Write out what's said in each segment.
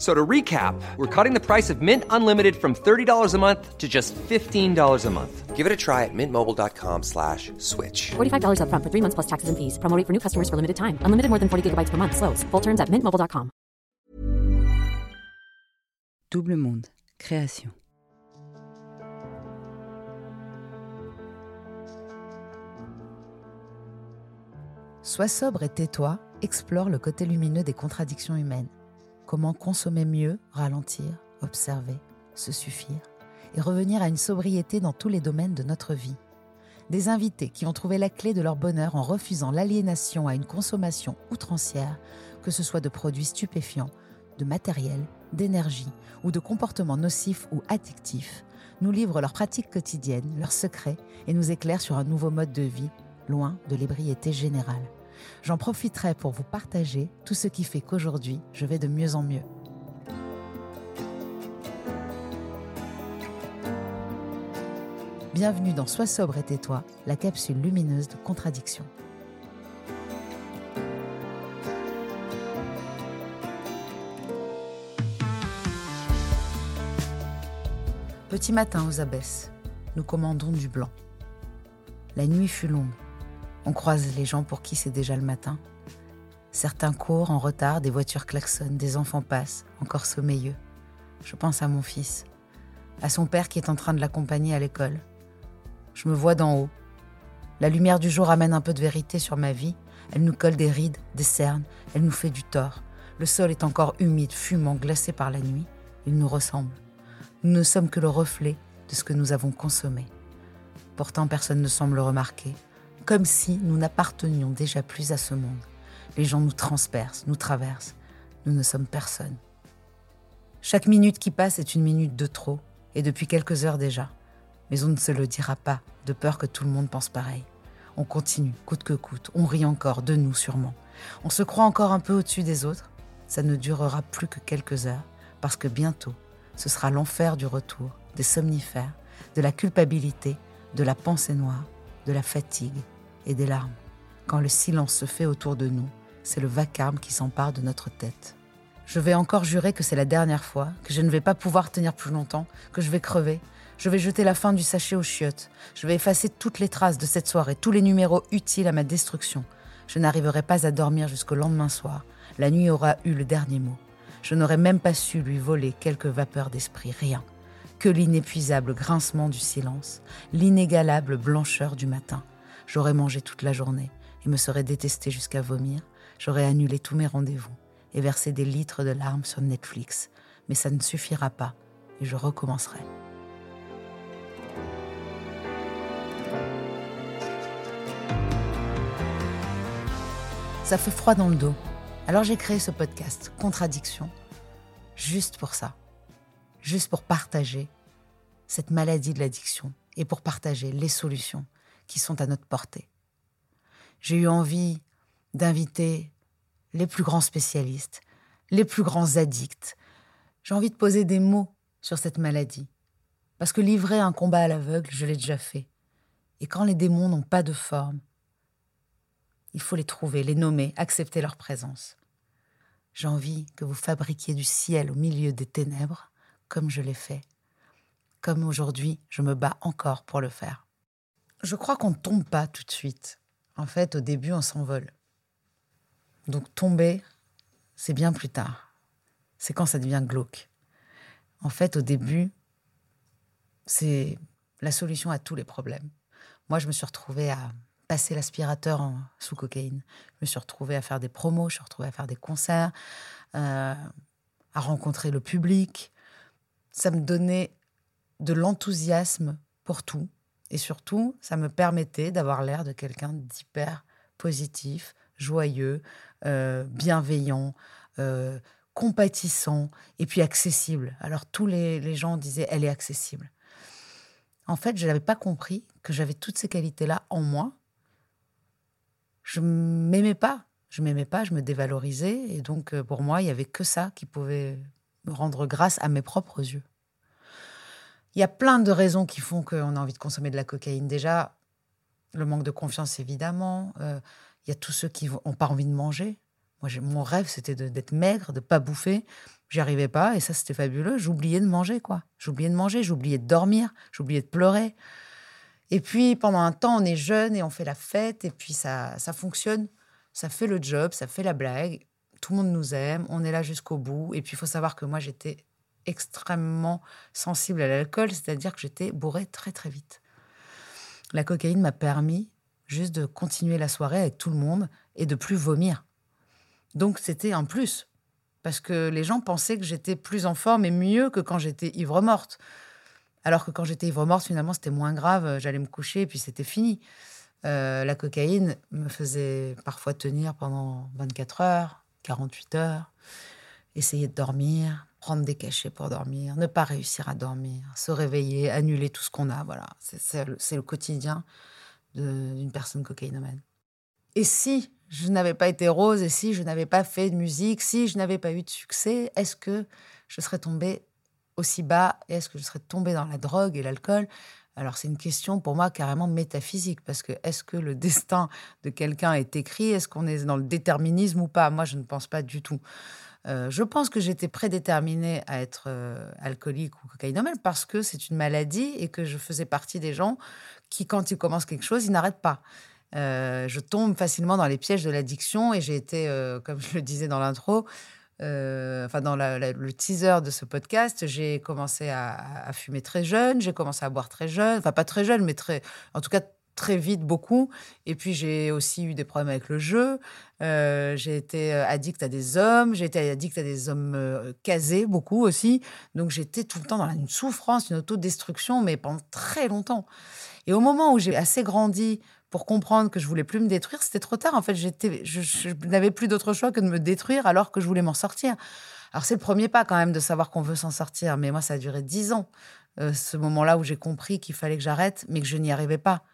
So to recap, we're cutting the price of Mint Unlimited from $30 a month to just $15 a month. Give it a try at mintmobile.com slash switch. $45 up front for three months plus taxes and fees. Promoting for new customers for limited time. Unlimited more than 40 gigabytes per month. Slows. Full terms at mintmobile.com. Double Monde. Création. Sois sobre et tais-toi explore le côté lumineux des contradictions humaines. Comment consommer mieux, ralentir, observer, se suffire et revenir à une sobriété dans tous les domaines de notre vie. Des invités qui ont trouvé la clé de leur bonheur en refusant l'aliénation à une consommation outrancière, que ce soit de produits stupéfiants, de matériel, d'énergie ou de comportements nocifs ou addictifs, nous livrent leurs pratiques quotidiennes, leurs secrets et nous éclairent sur un nouveau mode de vie, loin de l'ébriété générale. J'en profiterai pour vous partager tout ce qui fait qu'aujourd'hui, je vais de mieux en mieux. Bienvenue dans Sois sobre et tais-toi, la capsule lumineuse de contradiction. Petit matin aux abesses, nous commandons du blanc. La nuit fut longue. On croise les gens pour qui c'est déjà le matin. Certains courent en retard, des voitures klaxonnent, des enfants passent, encore sommeilleux. Je pense à mon fils, à son père qui est en train de l'accompagner à l'école. Je me vois d'en haut. La lumière du jour amène un peu de vérité sur ma vie. Elle nous colle des rides, des cernes, elle nous fait du tort. Le sol est encore humide, fumant, glacé par la nuit. Il nous ressemble. Nous ne sommes que le reflet de ce que nous avons consommé. Pourtant, personne ne semble remarquer comme si nous n'appartenions déjà plus à ce monde. Les gens nous transpercent, nous traversent. Nous ne sommes personne. Chaque minute qui passe est une minute de trop, et depuis quelques heures déjà. Mais on ne se le dira pas, de peur que tout le monde pense pareil. On continue, coûte que coûte, on rit encore, de nous sûrement. On se croit encore un peu au-dessus des autres. Ça ne durera plus que quelques heures, parce que bientôt, ce sera l'enfer du retour, des somnifères, de la culpabilité, de la pensée noire, de la fatigue et des larmes. Quand le silence se fait autour de nous, c'est le vacarme qui s'empare de notre tête. Je vais encore jurer que c'est la dernière fois, que je ne vais pas pouvoir tenir plus longtemps, que je vais crever. Je vais jeter la fin du sachet aux chiottes. Je vais effacer toutes les traces de cette soirée, tous les numéros utiles à ma destruction. Je n'arriverai pas à dormir jusqu'au lendemain soir. La nuit aura eu le dernier mot. Je n'aurais même pas su lui voler quelques vapeurs d'esprit, rien. Que l'inépuisable grincement du silence, l'inégalable blancheur du matin, J'aurais mangé toute la journée et me serais détesté jusqu'à vomir. J'aurais annulé tous mes rendez-vous et versé des litres de larmes sur Netflix. Mais ça ne suffira pas et je recommencerai. Ça fait froid dans le dos. Alors j'ai créé ce podcast, Contradiction, juste pour ça. Juste pour partager cette maladie de l'addiction et pour partager les solutions qui sont à notre portée. j'ai eu envie d'inviter les plus grands spécialistes, les plus grands addicts. J'ai envie de poser des mots sur cette maladie. Parce que livrer un combat à l'aveugle, je l'ai déjà fait. Et quand les démons n'ont pas de forme, il faut les trouver, les nommer, accepter leur présence. J'ai envie que vous fabriquiez du ciel au milieu des ténèbres, comme je l'ai fait, comme aujourd'hui je me bats encore pour le faire. Je crois qu'on ne tombe pas tout de suite. En fait, au début, on s'envole. Donc tomber, c'est bien plus tard. C'est quand ça devient glauque. En fait, au début, c'est la solution à tous les problèmes. Moi, je me suis retrouvée à passer l'aspirateur sous cocaïne. Je me suis retrouvée à faire des promos, je me suis retrouvée à faire des concerts, euh, à rencontrer le public. Ça me donnait de l'enthousiasme pour tout. Et surtout, ça me permettait d'avoir l'air de quelqu'un d'hyper positif, joyeux, euh, bienveillant, euh, compatissant et puis accessible. Alors tous les, les, gens disaient elle est accessible. En fait, je n'avais pas compris que j'avais toutes ces qualités-là en moi. Je m'aimais pas. Je m'aimais pas, je me dévalorisais. Et donc, euh, pour moi, il y avait que ça qui pouvait me rendre grâce à mes propres yeux. Il y a plein de raisons qui font qu'on a envie de consommer de la cocaïne. Déjà, le manque de confiance, évidemment. Euh, il y a tous ceux qui n'ont pas envie de manger. Moi, mon rêve, c'était d'être maigre, de pas bouffer. J'y arrivais pas, et ça, c'était fabuleux. J'oubliais de manger, quoi. J'oubliais de manger, j'oubliais de dormir, j'oubliais de pleurer. Et puis, pendant un temps, on est jeune et on fait la fête, et puis ça, ça fonctionne. Ça fait le job, ça fait la blague. Tout le monde nous aime, on est là jusqu'au bout. Et puis, il faut savoir que moi, j'étais extrêmement sensible à l'alcool, c'est-à-dire que j'étais bourrée très très vite. La cocaïne m'a permis juste de continuer la soirée avec tout le monde et de plus vomir. Donc c'était un plus, parce que les gens pensaient que j'étais plus en forme et mieux que quand j'étais ivre morte. Alors que quand j'étais ivre morte, finalement, c'était moins grave, j'allais me coucher et puis c'était fini. Euh, la cocaïne me faisait parfois tenir pendant 24 heures, 48 heures, essayer de dormir, prendre des cachets pour dormir, ne pas réussir à dormir, se réveiller, annuler tout ce qu'on a. Voilà, c'est le, quotidien d'une personne cocaïnomane. Et si je n'avais pas été rose, et si je n'avais pas fait de musique, si je n'avais pas eu de succès, est-ce que je serais tombée aussi bas Est-ce que je serais tombée dans la drogue et l'alcool? Alors c'est une question pour moi carrément métaphysique, parce que est-ce que le destin de quelqu'un est écrit? Est-ce qu'on est dans le déterminisme ou pas? Moi, je ne pense pas du tout. Euh, je pense que j'étais prédéterminée à être euh, alcoolique ou cocaïnomane parce que c'est une maladie et que je faisais partie des gens qui, quand ils commencent quelque chose, ils n'arrêtent pas. Euh, je tombe facilement dans les pièges de l'addiction et j'ai été, comme je le disais dans l'intro, enfin dans le teaser de ce podcast, j'ai commencé à, fumer très jeune, j'ai commencé à boire très jeune, enfin pas très jeune, mais très, en tout cas très vite beaucoup. Et puis j'ai aussi eu des problèmes avec le jeu. Euh, j'ai été euh, addict à des hommes, j'ai été addict à des hommes euh, casés beaucoup aussi. Donc j'étais tout le temps dans une souffrance, une autodestruction, mais pendant très longtemps. Et au moment où j'ai assez grandi pour comprendre que je voulais plus me détruire, c'était trop tard. En fait, j'étais, je, n'avais plus d'autre choix que de me détruire alors que je voulais m'en sortir. Alors c'est le premier pas quand même de savoir qu'on veut s'en sortir. Mais moi, ça a duré dix ans. ce moment-là où j'ai compris qu'il fallait que j'arrête, mais que je n'y arrivais pas.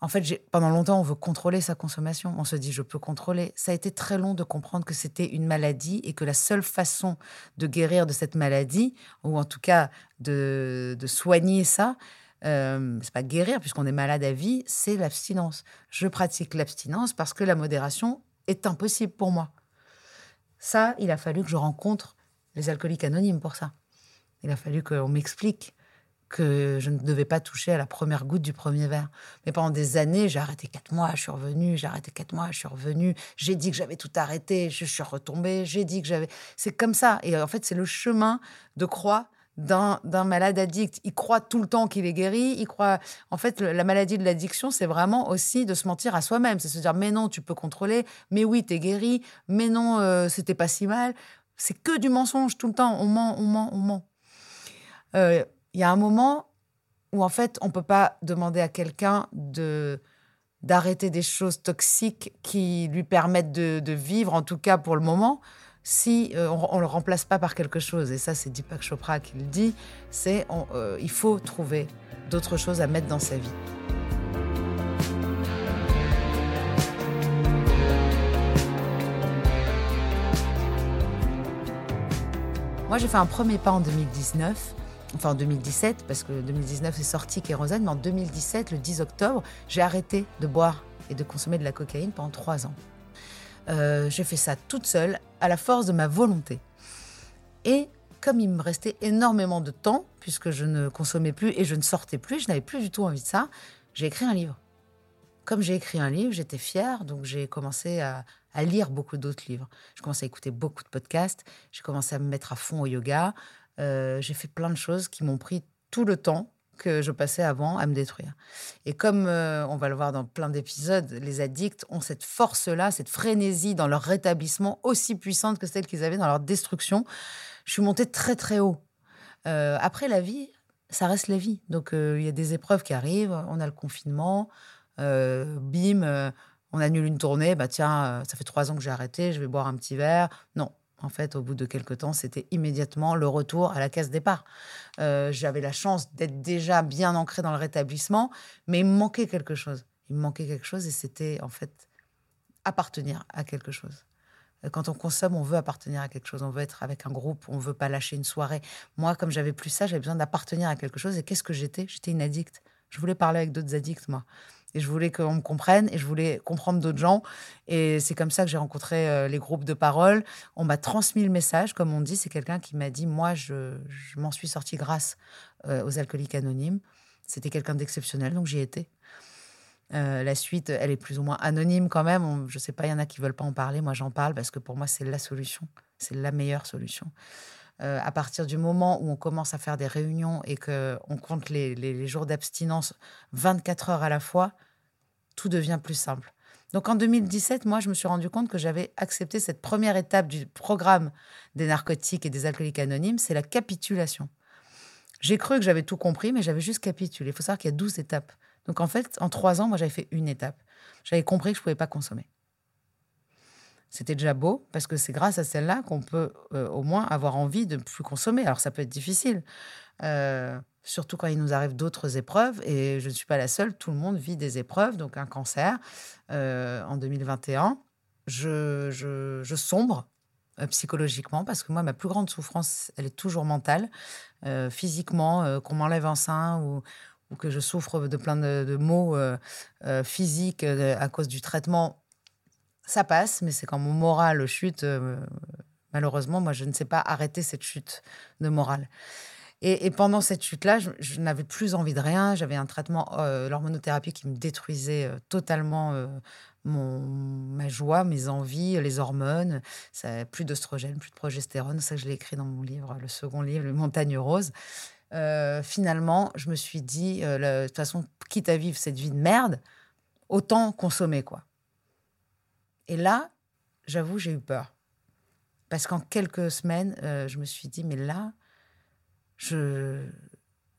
En fait, pendant longtemps, on veut contrôler sa consommation. On se dit, je peux contrôler. Ça a été très long de comprendre que c'était une maladie et que la seule façon de guérir de cette maladie, ou en tout cas de, soigner ça, euh, c'est pas guérir puisqu'on est malade à vie, c'est l'abstinence. Je pratique l'abstinence parce que la modération est impossible pour moi. Ça, il a fallu que je rencontre les alcooliques anonymes pour ça. Il a fallu qu'on m'explique que je ne devais pas toucher à la première goutte du premier verre. Mais pendant des années, j'ai arrêté quatre mois, je suis revenue, j'ai arrêté quatre mois, je suis revenue, j'ai dit que j'avais tout arrêté, je suis retombée, j'ai dit que j'avais... C'est comme ça. Et en fait, c'est le chemin de croix d'un, malade addict. Il croit tout le temps qu'il est guéri. Il croit. En fait, la maladie de l'addiction, c'est vraiment aussi de se mentir à soi-même. C'est se dire, mais non, tu peux contrôler. Mais oui, tu es guéri. Mais non, euh, c'était pas si mal. C'est que du mensonge tout le temps. On ment, on ment, on ment. Euh, il y a un moment où en fait on peut pas demander à quelqu'un de d'arrêter des choses toxiques qui lui permettent de, vivre, en tout cas pour le moment, si euh, on, ne le remplace pas par quelque chose, et ça c'est Deepak Chopra qui le dit, c'est euh, il faut trouver d'autres choses à mettre dans sa vie. Moi j'ai fait un premier pas en 2019 enfin en 2017, parce que 2019 c'est sorti Kérosène, mais en 2017, le 10 octobre, j'ai arrêté de boire et de consommer de la cocaïne pendant trois ans. Euh, j'ai fait ça toute seule, à la force de ma volonté. Et comme il me restait énormément de temps, puisque je ne consommais plus et je ne sortais plus, je n'avais plus du tout envie de ça, j'ai écrit un livre. Comme j'ai écrit un livre, j'étais fière, donc j'ai commencé à, lire beaucoup d'autres livres. Je commençais à écouter beaucoup de podcasts, j'ai commencé à me mettre à fond au yoga, euh, j'ai fait plein de choses qui m'ont pris tout le temps que je passais avant à me détruire. Et comme euh, on va le voir dans plein d'épisodes, les addicts ont cette force-là, cette frénésie dans leur rétablissement aussi puissante que celle qu'ils avaient dans leur destruction. Je suis montée très très haut. Euh, après la vie, ça reste la vie. Donc il y a des épreuves qui arrivent, on a le confinement, bim, on annule une tournée, bah tiens, ça fait trois ans que j'ai arrêté, je vais boire un petit verre. Non, en fait, au bout de quelques temps, c'était immédiatement le retour à la case départ. Euh, j'avais la chance d'être déjà bien ancré dans le rétablissement, mais il me manquait quelque chose. Il me manquait quelque chose et c'était en fait appartenir à quelque chose. Euh, quand on consomme, on veut appartenir à quelque chose, on veut être avec un groupe, on veut pas lâcher une soirée. Moi, comme j'avais plus ça, j'avais besoin d'appartenir à quelque chose. Et qu'est-ce que j'étais? J'étais une addict. Je voulais parler avec d'autres addicts, moi. Et je voulais qu'on me comprenne et je voulais comprendre d'autres gens. Et c'est comme ça que j'ai rencontré euh, les groupes de parole. On m'a transmis le message, comme on dit. C'est quelqu'un qui m'a dit Moi, je, m'en suis sorti grâce euh, aux alcooliques anonymes. C'était quelqu'un d'exceptionnel, donc j'y étais. Euh, la suite, elle est plus ou moins anonyme quand même. je ne sais pas, il y en a qui veulent pas en parler. Moi, j'en parle parce que pour moi, c'est la solution. C'est la meilleure solution. Euh, à partir du moment où on commence à faire des réunions et qu'on compte les, jours d'abstinence 24 heures à la fois, tout devient plus simple. Donc en 2017, moi, je me suis rendu compte que j'avais accepté cette première étape du programme des narcotiques et des alcooliques anonymes, c'est la capitulation. J'ai cru que j'avais tout compris, mais j'avais juste capitulé. Il faut savoir qu'il y a 12 étapes. Donc en fait, en trois ans, moi, j'avais fait une étape. J'avais compris que je ne pouvais pas consommer. C'était déjà beau parce que c'est grâce à celle-là qu'on peut euh, au moins avoir envie de plus consommer. Alors ça peut être difficile, euh, surtout quand il nous arrive d'autres épreuves. Et je ne suis pas la seule, tout le monde vit des épreuves, donc un cancer euh, en 2021. Je, je, sombre psychologiquement parce que moi, ma plus grande souffrance, elle est toujours mentale. physiquement, qu'on m'enlève un sein ou, ou, que je souffre de plein de maux physiques à cause du traitement ça passe, mais c'est quand mon moral chute. Euh, malheureusement, moi, je ne sais pas arrêter cette chute de morale. Et, pendant cette chute-là, je, n'avais plus envie de rien. J'avais un traitement, euh, l'hormonothérapie, qui me détruisait euh, totalement mon, ma joie, mes envies, les hormones. Ça, plus d'oestrogène, plus de progestérone. Ça, je l'ai écrit dans mon livre, le second livre, Le Montagne Rose. finalement, je me suis dit, de toute façon, quitte à vivre cette vie de merde, autant consommer, quoi. Et là, j'avoue, j'ai eu peur. Parce qu'en quelques semaines, euh, je me suis dit, mais là, je,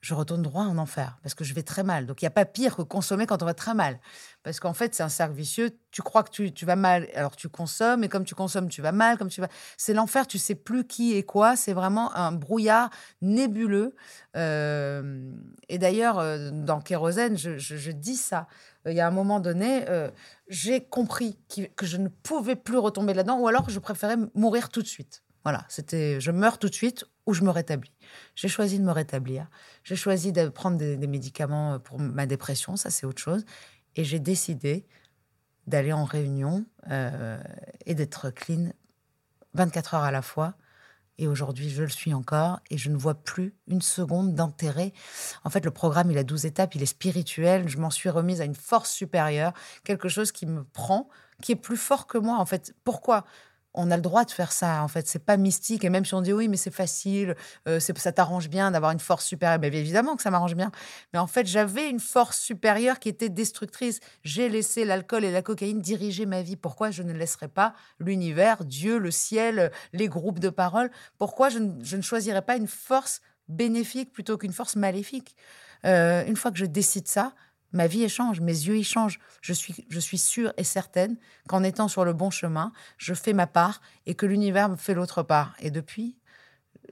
je retourne droit en enfer parce que je vais très mal. Donc il n'y a pas pire que consommer quand on va très mal. Parce qu'en fait, c'est un cercle vicieux. Tu crois que tu, tu, vas mal, alors tu consommes, et comme tu consommes, tu vas mal, comme tu vas. C'est l'enfer, tu sais plus qui et quoi. C'est vraiment un brouillard nébuleux. Euh, et d'ailleurs, euh, dans Kérosène, je, je, dis ça. Il y a un moment donné, euh, j'ai compris que je ne pouvais plus retomber là-dedans, ou alors je préférais mourir tout de suite. Voilà, c'était je meurs tout de suite ou je me rétablis. J'ai choisi de me rétablir. J'ai choisi de prendre des, médicaments pour ma dépression, ça c'est autre chose. Et j'ai décidé d'aller en réunion euh, et d'être clean 24 heures à la fois. Et aujourd'hui, je le suis encore et je ne vois plus une seconde d'intérêt. En fait, le programme, il a 12 étapes, il est spirituel. Je m'en suis remise à une force supérieure, quelque chose qui me prend, qui est plus fort que moi. En fait, pourquoi? On a le droit de faire ça. En fait, c'est pas mystique. Et même si on dit oui, mais c'est facile, euh, ça t'arrange bien d'avoir une force supérieure. Mais évidemment que ça m'arrange bien. Mais en fait, j'avais une force supérieure qui était destructrice. J'ai laissé l'alcool et la cocaïne diriger ma vie. Pourquoi je ne laisserais pas l'univers, Dieu, le ciel, les groupes de parole Pourquoi je ne, choisirais pas une force bénéfique plutôt qu'une force maléfique? Euh, Une fois que je décide ça, ma vie échange, mes yeux y changent. Je suis, je suis sûre et certaine qu'en étant sur le bon chemin, je fais ma part et que l'univers me fait l'autre part. Et depuis,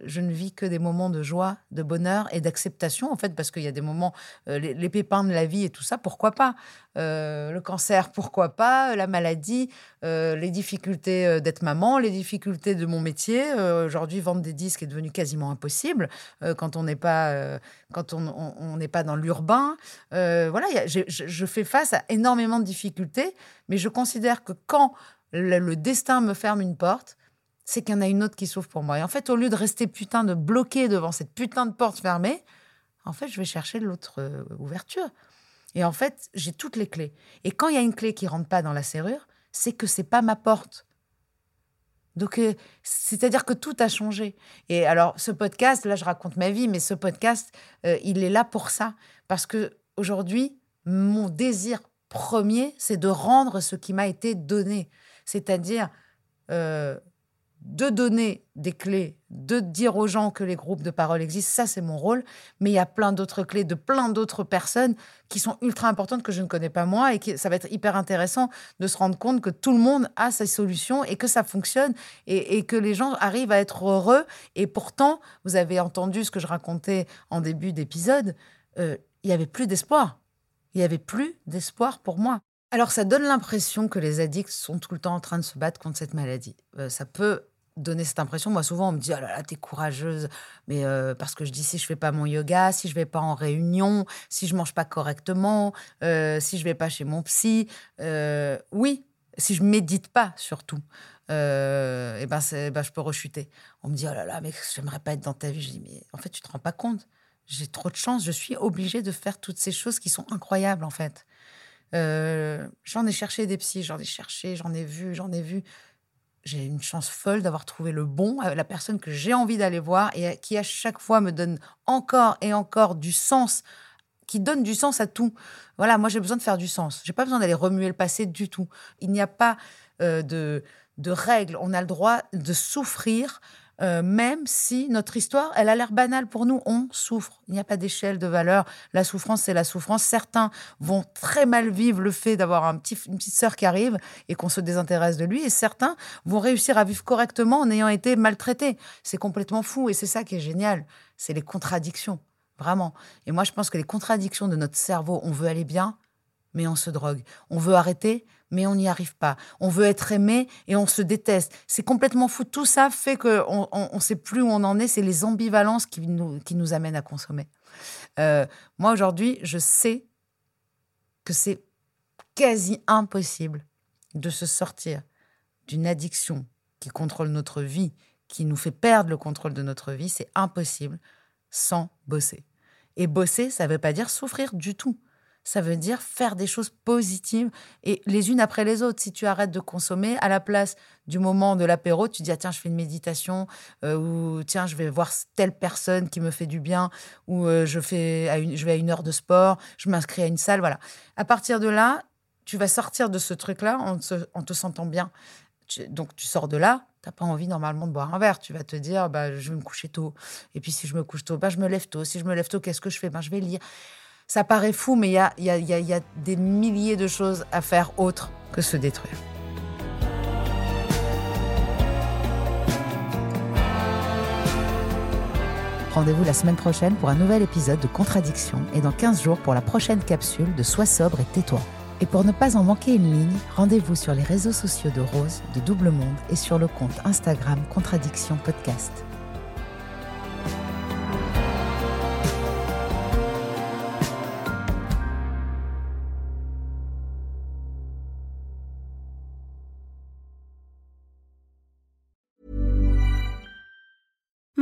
je ne vis que des moments de joie, de bonheur et d'acceptation, en fait, parce qu'il y a des moments, euh, les, pépins de la vie et tout ça, pourquoi pas? Euh, Le cancer, pourquoi pas? La maladie, euh, les difficultés d'être maman, les difficultés de mon métier. Aujourd'hui, vendre des disques est devenu quasiment impossible quand on n'est pas, quand on n'est pas dans l'urbain. voilà, je, fais face à énormément de difficultés, mais je considère que quand le destin me ferme une porte, c'est qu'il y en a une autre qui s'ouvre pour moi. Et en fait, au lieu de rester putain de bloqué devant cette putain de porte fermée, en fait, je vais chercher l'autre euh, ouverture. Et en fait, j'ai toutes les clés. Et quand il y a une clé qui rentre pas dans la serrure, c'est que c'est pas ma porte. Donc, euh, c'est-à-dire que tout a changé. Et alors, ce podcast, là, je raconte ma vie, mais ce podcast, euh, il est là pour ça. Parce que aujourd'hui, mon désir premier, c'est de rendre ce qui m'a été donné. C'est-à-dire de donner des clés, de dire aux gens que les groupes de parole existent, ça c'est mon rôle. Mais il y a plein d'autres clés de plein d'autres personnes qui sont ultra importantes que je ne connais pas moi et ça va être hyper intéressant de se rendre compte que tout le monde a ses solutions et que ça fonctionne et, que les gens arrivent à être heureux. Et pourtant, vous avez entendu ce que je racontais en début d'épisode, euh, il n'y avait plus d'espoir. Il n'y avait plus d'espoir pour moi. Alors ça donne l'impression que les addicts sont tout le temps en train de se battre contre cette maladie. Euh, ça peut donner cette impression. Moi, souvent, on me dit Oh là là, t'es courageuse. Mais euh, parce que je dis si je fais pas mon yoga, si je vais pas en réunion, si je mange pas correctement, euh, si je vais pas chez mon psy. Euh, oui, si je médite pas, surtout. et ben, ben, je peux rechuter. On me dit Oh là là, mais j'aimerais pas être dans ta vie. Je dis Mais en fait, tu te rends pas compte. J'ai trop de chance. Je suis obligée de faire toutes ces choses qui sont incroyables, en fait. j'en ai cherché des psys, j'en ai cherché, j'en ai vu, j'en ai vu j'ai une chance folle d'avoir trouvé le bon, euh, la personne que j'ai envie d'aller voir et qui à chaque fois me donne encore et encore du sens, qui donne du sens à tout. Voilà, moi j'ai besoin de faire du sens. J'ai pas besoin d'aller remuer le passé du tout. Il n'y a pas euh, de, de règles. On a le droit de souffrir euh, même si notre histoire, elle a l'air banale pour nous, on souffre. Il n'y a pas d'échelle de valeur. La souffrance, c'est la souffrance. Certains vont très mal vivre le fait d'avoir un petit, une petite sœur qui arrive et qu'on se désintéresse de lui, et certains vont réussir à vivre correctement en ayant été maltraités. C'est complètement fou, et c'est ça qui est génial. C'est les contradictions, vraiment. Et moi, je pense que les contradictions de notre cerveau, on veut aller bien, mais on se drogue. On veut arrêter, mais on n'y arrive pas. On veut être aimé et on se déteste. C'est complètement fou. Tout ça fait qu'on ne sait plus où on en est. C'est les ambivalences qui nous, qui nous amènent à consommer. Euh, moi, aujourd'hui, je sais que c'est quasi impossible de se sortir d'une addiction qui contrôle notre vie, qui nous fait perdre le contrôle de notre vie. C'est impossible sans bosser. Et bosser, ça ne veut pas dire souffrir du tout ça veut dire faire des choses positives et les unes après les autres. Si tu arrêtes de consommer, à la place du moment de l'apéro, tu dis ah, tiens, je fais une méditation euh, ou tiens, je vais voir telle personne qui me fait du bien ou euh, je, fais je vais à une heure de sport, je m'inscris à une salle. Voilà. À partir de là, tu vas sortir de ce truc-là en, te sentant bien. donc tu sors de là, tu n'as pas envie normalement de boire un verre. Tu vas te dire bah, je vais me coucher tôt. Et puis si je me couche tôt, bah, je me lève tôt. Si je me lève tôt, qu'est-ce que je fais? Bah, Je vais lire ça paraît fou, mais il y a, des milliers de choses à faire autres que se détruire. Rendez-vous la semaine prochaine pour un nouvel épisode de Contradiction et dans 15 jours pour la prochaine capsule de Sois sobre et tais-toi. Et pour ne pas en manquer une ligne, rendez-vous sur les réseaux sociaux de Rose, de Double Monde et sur le compte Instagram Contradiction Podcast.